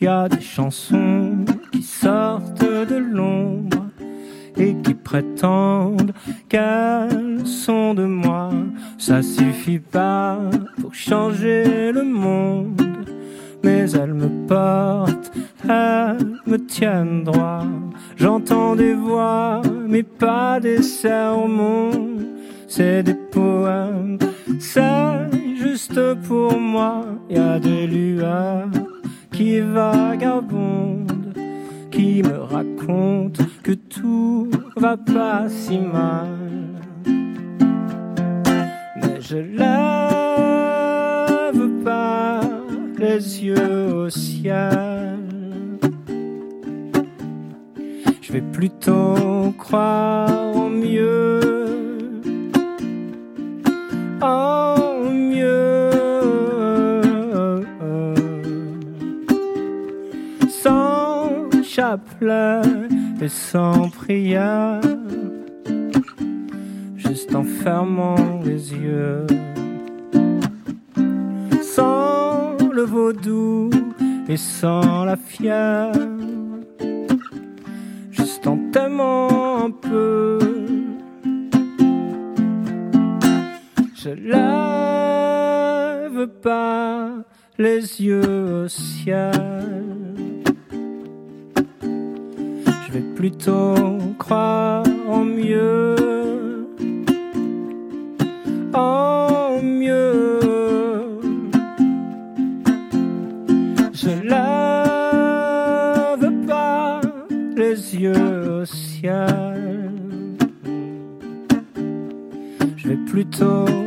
Il y a des chansons qui sortent de l'ombre et qui prétendent qu'elles sont de moi. Ça suffit pas pour changer le monde, mais elles me portent, elles me tiennent droit. J'entends des voix, mais pas des sermons. C'est des poèmes, c'est juste pour moi. Y a des lueurs qui vagabondent, qui me racontent que tout va pas si mal. Je lève pas les yeux au ciel. Je vais plutôt croire en mieux, en mieux, sans chapelet et sans prière, en fermant les yeux, sans le vaudou et sans la fièvre juste en t'aimant un peu. Je lève pas les yeux au ciel. Je vais plutôt croire en mieux, en mieux. Je lève pas les yeux au ciel. Je vais plutôt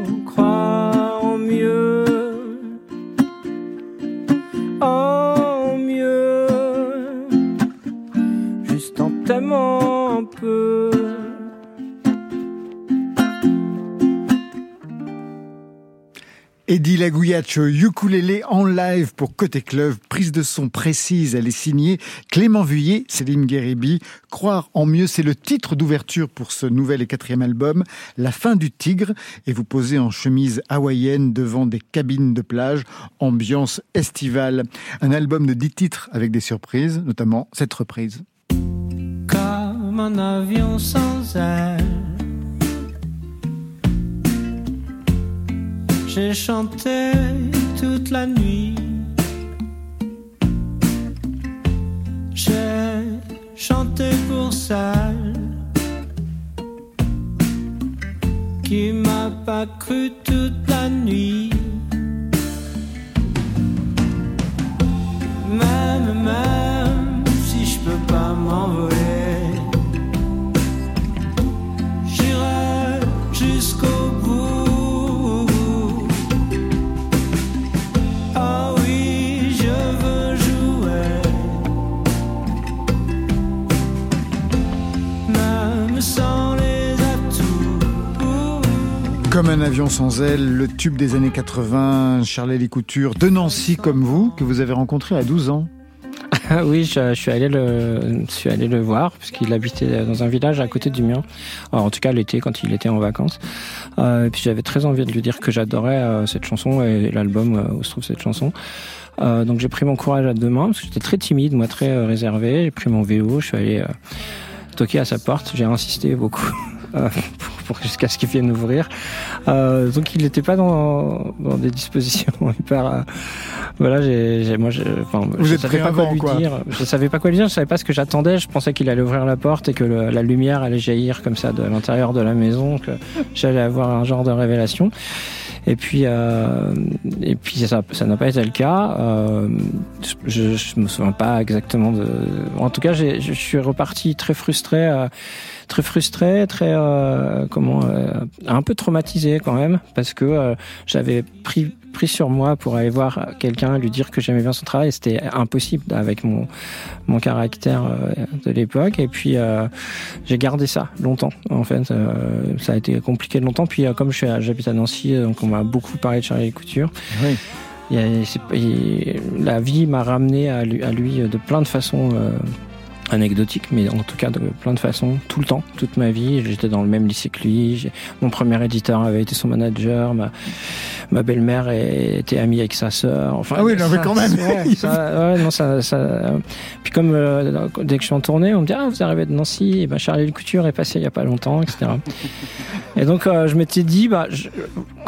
Lagouillac, ukulélé en live pour Côté Club, prise de son précise, elle est signée Clément Vuillet, Céline Guéribi. Croire en mieux, c'est le titre d'ouverture pour ce nouvel et quatrième album, La fin du tigre, et vous posez en chemise hawaïenne devant des cabines de plage, ambiance estivale. Un album de dix titres avec des surprises, notamment cette reprise. J'ai chanté toute la nuit. J'ai chanté pour celle qui m'a pas cru toute la nuit. Même, même si je peux pas m'envoler, Comme un avion sans aile, le tube des années 80, Charlie Couture, de Nancy comme vous, que vous avez rencontré à 12 ans. Ah oui, je, suis allé le, voir puisqu'il habitait dans un village à côté du mien. En tout cas, l'été quand il était en vacances. Euh, et puis j'avais très envie de lui dire que j'adorais euh, cette chanson et l'album euh, où se trouve cette chanson. Donc j'ai pris mon courage à deux mains parce que j'étais très timide, moi très réservé. J'ai pris mon vélo, je suis allé toquer à sa porte. J'ai insisté beaucoup. euh, pour, pour jusqu'à ce qu'il vienne ouvrir. Euh, donc il n'était pas dans, dans des dispositions hyper. euh, voilà, j'ai, j'ai- moi, j'ai- enfin, Vous je savais pas quoi lui quoi. dire. Je savais pas quoi lui dire. Je savais pas ce que j'attendais. Je pensais qu'il allait ouvrir la porte et que le- la lumière allait jaillir comme ça de l'intérieur de la maison, que j'allais avoir un genre de révélation. Et puis, euh, et puis ça, ça n'a pas été le cas. Euh, je, je me souviens pas exactement de. En tout cas, j'ai- je suis reparti très frustré, euh, très frustré, très euh, comment, euh, un peu traumatisé quand même, parce que euh, j'avais pris pris sur moi pour aller voir quelqu'un, lui dire que j'aimais bien son travail. C'était impossible avec mon mon caractère de l'époque. Et puis euh, j'ai gardé ça longtemps. En fait, euh, ça a été compliqué longtemps. Puis euh, comme je suis à- j'habite à Nancy, donc on m'a beaucoup parlé de Charlie Couture. Oui. La vie m'a ramené à lui, à lui de plein de façons anecdotiques, mais en tout cas de plein de façons, tout le temps, toute ma vie. J'étais dans le même lycée que lui. Mon premier éditeur avait été son manager. Ma, ma belle-mère était amie avec sa sœur. Enfin, Ah oui, non, mais ça- quand même. ouais, ça- ouais, non, ça, ça- Puis comme euh, dès que je suis en tournée, on me dit ah vous arrivez de Nancy, et ben Charlie Le Couture est passé il y a pas longtemps, etc. Et donc euh, je m'étais dit bah je-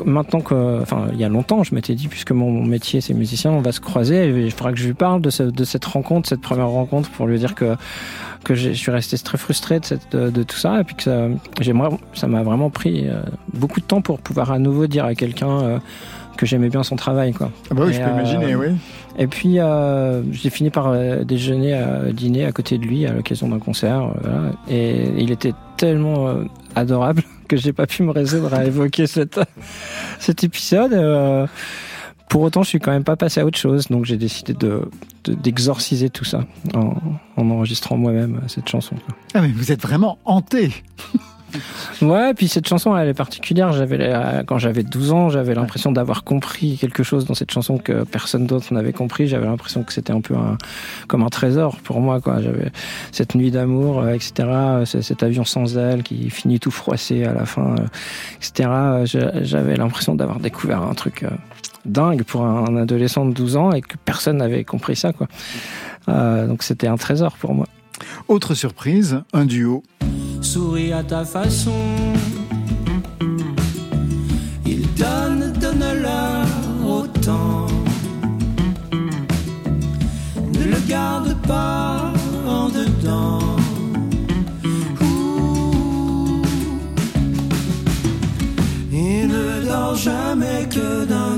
maintenant que enfin il y a longtemps je m'étais dit puisque mon, mon métier c'est musicien on va se croiser et il faudra que je lui parle de, ce- de cette rencontre cette première rencontre pour lui dire que que je suis resté très frustré de, cette, de, de tout ça et puis que ça, ça m'a vraiment pris euh, beaucoup de temps pour pouvoir à nouveau dire à quelqu'un euh, que j'aimais bien son travail, quoi. Ah bah oui, Et, je peux euh, imaginer, oui. Et puis, euh, j'ai fini par euh, déjeuner, à dîner à côté de lui à l'occasion d'un concert. euh, voilà. Et il était tellement euh, adorable que j'ai pas pu me résoudre à évoquer cet épisode. Pour autant, je suis quand même pas passé à autre chose, donc j'ai décidé de de- d'exorciser tout ça en, en enregistrant moi-même euh, cette chanson. Ah mais vous êtes vraiment hanté. Ouais, puis cette chanson, elle est particulière. Quand j'avais 12 ans, j'avais l'impression d'avoir compris quelque chose dans cette chanson que personne d'autre n'avait compris. J'avais l'impression que c'était un peu comme un trésor pour moi. J'avais cette nuit d'amour, euh, etc. euh, Cet avion sans aile qui finit tout froissé à la fin, euh, etc. J'avais l'impression d'avoir découvert un truc dingue pour un adolescent de 12 ans et que personne n'avait compris ça, donc c'était un trésor pour moi. Autre surprise, un duo. souris à ta façon. Il donne, donne-leur autant. Ne le garde pas en dedans. Il ne dort jamais que d'un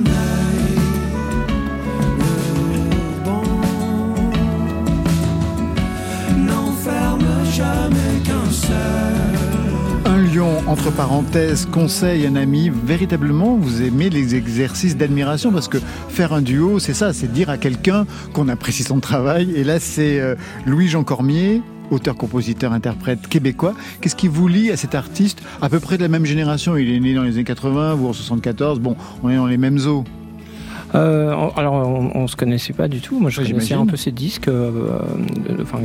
Entre parenthèses, conseil un ami. Véritablement, vous aimez les exercices d'admiration parce que faire un duo, c'est ça, c'est dire à quelqu'un qu'on apprécie son travail. Et là, c'est euh, Louis-Jean Cormier, auteur, compositeur, interprète québécois. Qu'est-ce qui vous lie à cet artiste à peu près de la même génération? Il est né dans les années 80, vous en 74. Bon, on est dans les mêmes eaux. Euh, on- alors, on, on se connaissait pas du tout. Moi, je connaissais un peu ses disques, euh, euh, enfin,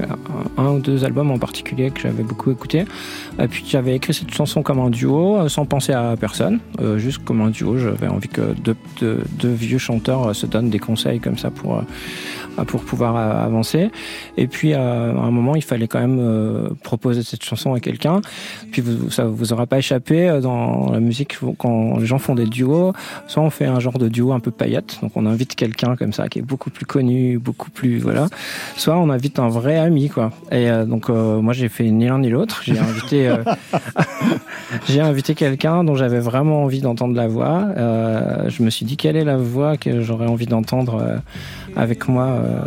un, ou deux albums en particulier que j'avais beaucoup écouté. Et puis, j'avais écrit cette chanson comme un duo, euh, sans penser à personne, euh, juste comme un duo. J'avais envie que deux, deux- deux vieux chanteurs euh, se donnent des conseils comme ça pour euh, pour pouvoir euh, avancer. Et puis, euh, à un moment, il fallait quand même euh, proposer cette chanson à quelqu'un. Puis, vous, ça vous aura pas échappé dans la musique quand les gens font des duos. Soit on fait un genre de duo un peu paillette, donc on invite quelqu'un comme ça qui est beaucoup plus connu, beaucoup plus voilà. Soit on invite un vrai ami quoi. Et donc moi j'ai fait ni l'un ni l'autre. J'ai invité j'ai invité quelqu'un dont j'avais vraiment envie d'entendre la voix. Je me suis dit quelle est la voix que j'aurais envie d'entendre avec moi. euh,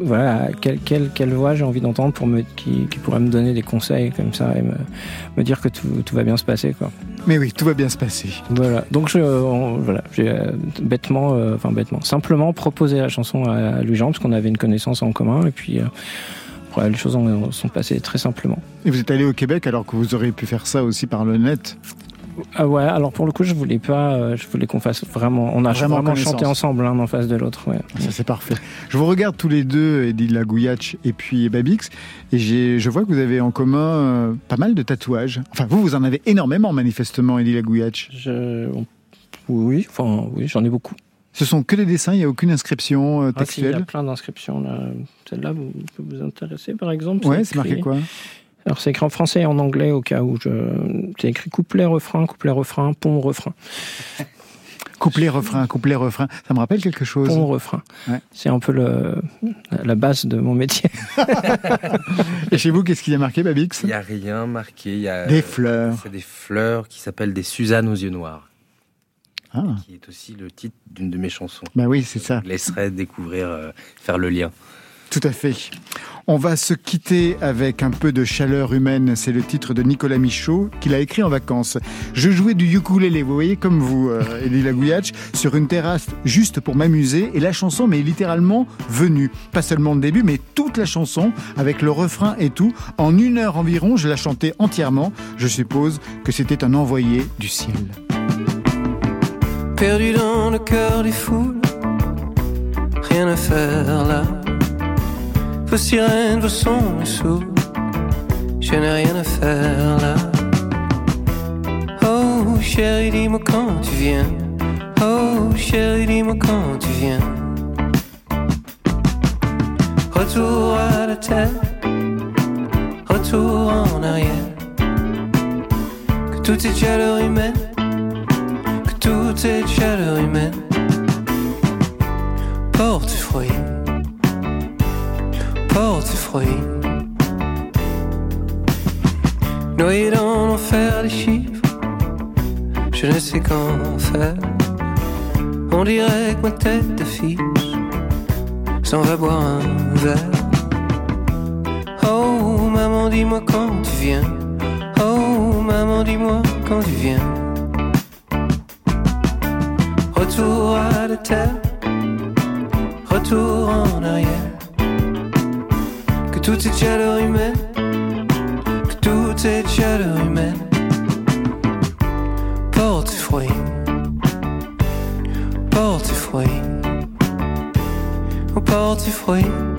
voilà quelle, quelle quelle voix j'ai envie d'entendre pour me qui, qui pourrait me donner des conseils comme ça et me, me dire que tout, tout va bien se passer quoi. Mais oui, tout va bien se passer. Voilà. Donc je, on- voilà, j'ai euh, bêtement, euh, enfin bêtement, simplement proposé la chanson à, à Louis-Jean parce qu'on avait une connaissance en commun et puis les choses ont- sont passées très simplement. Et vous êtes allé au Québec alors que vous auriez pu faire ça aussi par le net? Ah ouais. Alors pour le coup, je voulais pas, euh, je voulais qu'on fasse vraiment, on a Vraiment vraiment, chanté ensemble l'un en face de l'autre. Ouais. Ça c'est parfait. Je vous regarde tous les deux, Edith Lagouillac et puis Babix, et je vois que vous avez en commun euh, pas mal de tatouages. Enfin, vous, vous en avez énormément manifestement, Edith Lagouillac. Je, oui, enfin oui, j'en ai beaucoup. Ce sont que des dessins, il n'y a aucune inscription euh, Ah, si, il y a textuelle. plein d'inscriptions là. Celle-là vous, peut vous intéresser par exemple. ouais, c'est marqué quoi? Alors c'est écrit en français et en anglais au cas où je. C'est écrit couplet refrain, couplet refrain, pont refrain. Couplet, refrain, couplet, refrain. Ça me rappelle quelque chose. Pont refrain. Ouais. C'est un peu le, la base de mon métier. Et chez vous, qu'est-ce qu'il y a marqué, Babix? Il n'y a rien marqué. Il y a, Des fleurs. C'est des fleurs qui s'appellent des Suzanne aux yeux noirs, Ah, qui est aussi le titre d'une de mes chansons. bah oui, c'est ça. Je laisserai découvrir, euh, faire le lien. Tout à fait. On va se quitter avec un peu de chaleur humaine. C'est le titre de Nicolas Michaud qu'il a écrit en vacances. Je jouais du ukulélé, vous voyez, comme vous, euh, Elie sur une terrasse juste pour m'amuser. Et la chanson m'est littéralement venue. Pas seulement le début, mais toute la chanson, avec le refrain et tout. En une heure environ, je la chantais entièrement. Je suppose que c'était un envoyé du ciel. perdu dans le cœur des foules. Rien à faire là. Vos sirènes, vos sons me saoulent. Je n'ai rien à faire là. Oh chérie, dis-moi quand tu viens. Oh chérie, dis-moi quand tu viens. Retour à la terre. Retour en arrière. Que tout est chaleur humaine que tout est chaleur humaine. Porte fruit, porte fruit. Noyé dans l'enfer des chiffres, je ne sais qu'en faire. On dirait que ma tête d'affiche s'en va boire un verre. Oh maman, dis-moi quand tu viens. Oh maman, dis-moi quand tu viens. Retour à la terre, retour en arrière. Toute cette chaleur humaine, que toute cette chaleur humaine. Porte fruit, porte fruit, porte fruit.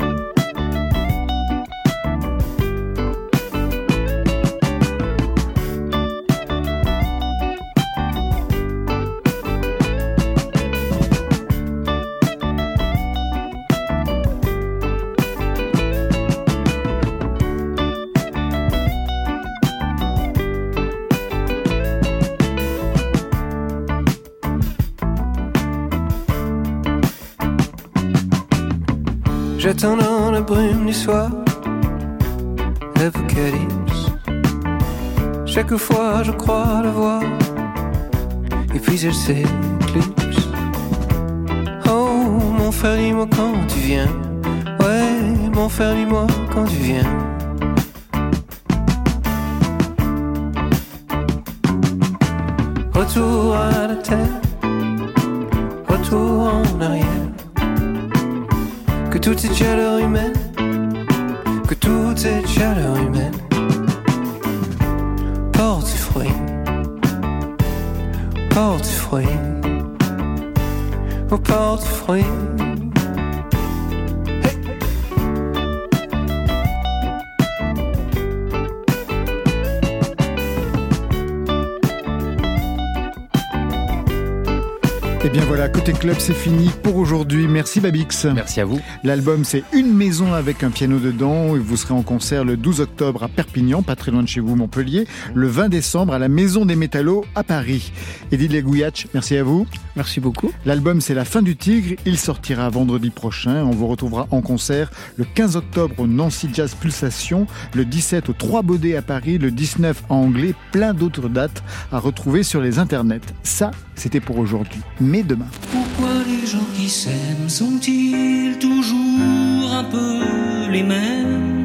J'attends dans la brume du soir l'apocalypse. Chaque fois je crois la voir, et puis elle s'éclipse. Oh mon frère, dis-moi quand tu viens. Ouais, mon frère, dis-moi quand tu viens. Retour à la terre, chaleur humaine, que toute cette chaleur humaine porte ses fruits, porte ses fruits, oh, porte ses fruits. Et Eh bien voilà, côté club, c'est fini pour aujourd'hui. Merci Babix. Merci à vous. L'album, c'est Une maison avec un piano dedans. Et vous serez en concert le 12 octobre à Perpignan, pas très loin de chez vous, Montpellier. Le 20 décembre à la Maison des Métallos à Paris. Edith Legouillac, merci à vous. Merci beaucoup. L'album, c'est La fin du tigre. Il sortira vendredi prochain. On vous retrouvera en concert le 15 octobre au Nancy Jazz Pulsation, le 17 au Trois Baudets à Paris, le 19 en anglais. Plein d'autres dates à retrouver sur les internets. Ça, c'était pour aujourd'hui. Mais demain. Pourquoi les gens qui s'aiment sont-ils toujours un peu les mêmes?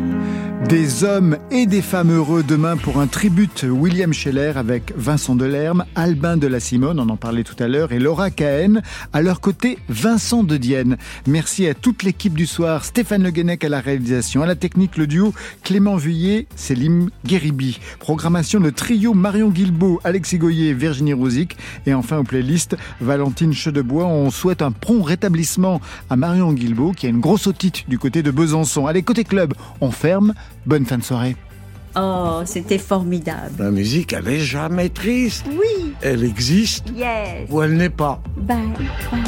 Des hommes et des femmes heureux demain pour un tribute William Scheller avec Vincent Delerme, Albin de la Simone, on en parlait tout à l'heure, et Laura Cahen. À leur côté, Vincent de Dienne. Merci à toute l'équipe du soir, Stéphane Le Guenec à la réalisation, à la technique, le duo Clément Vuillet, Célim Guéribi. Programmation de trio Marion Guilbeault, Alexis Goyer, Virginie Rosic. Et enfin aux playlists, Valentine Chedebois. On souhaite un prompt rétablissement à Marion Guilbeault qui a une grosse otite du côté de Besançon. Allez, côté club, on ferme. Bonne fin de soirée. Oh, c'était formidable. La musique, elle est jamais triste. Oui. Elle existe Yes. ou elle n'est pas. Bye. Bye.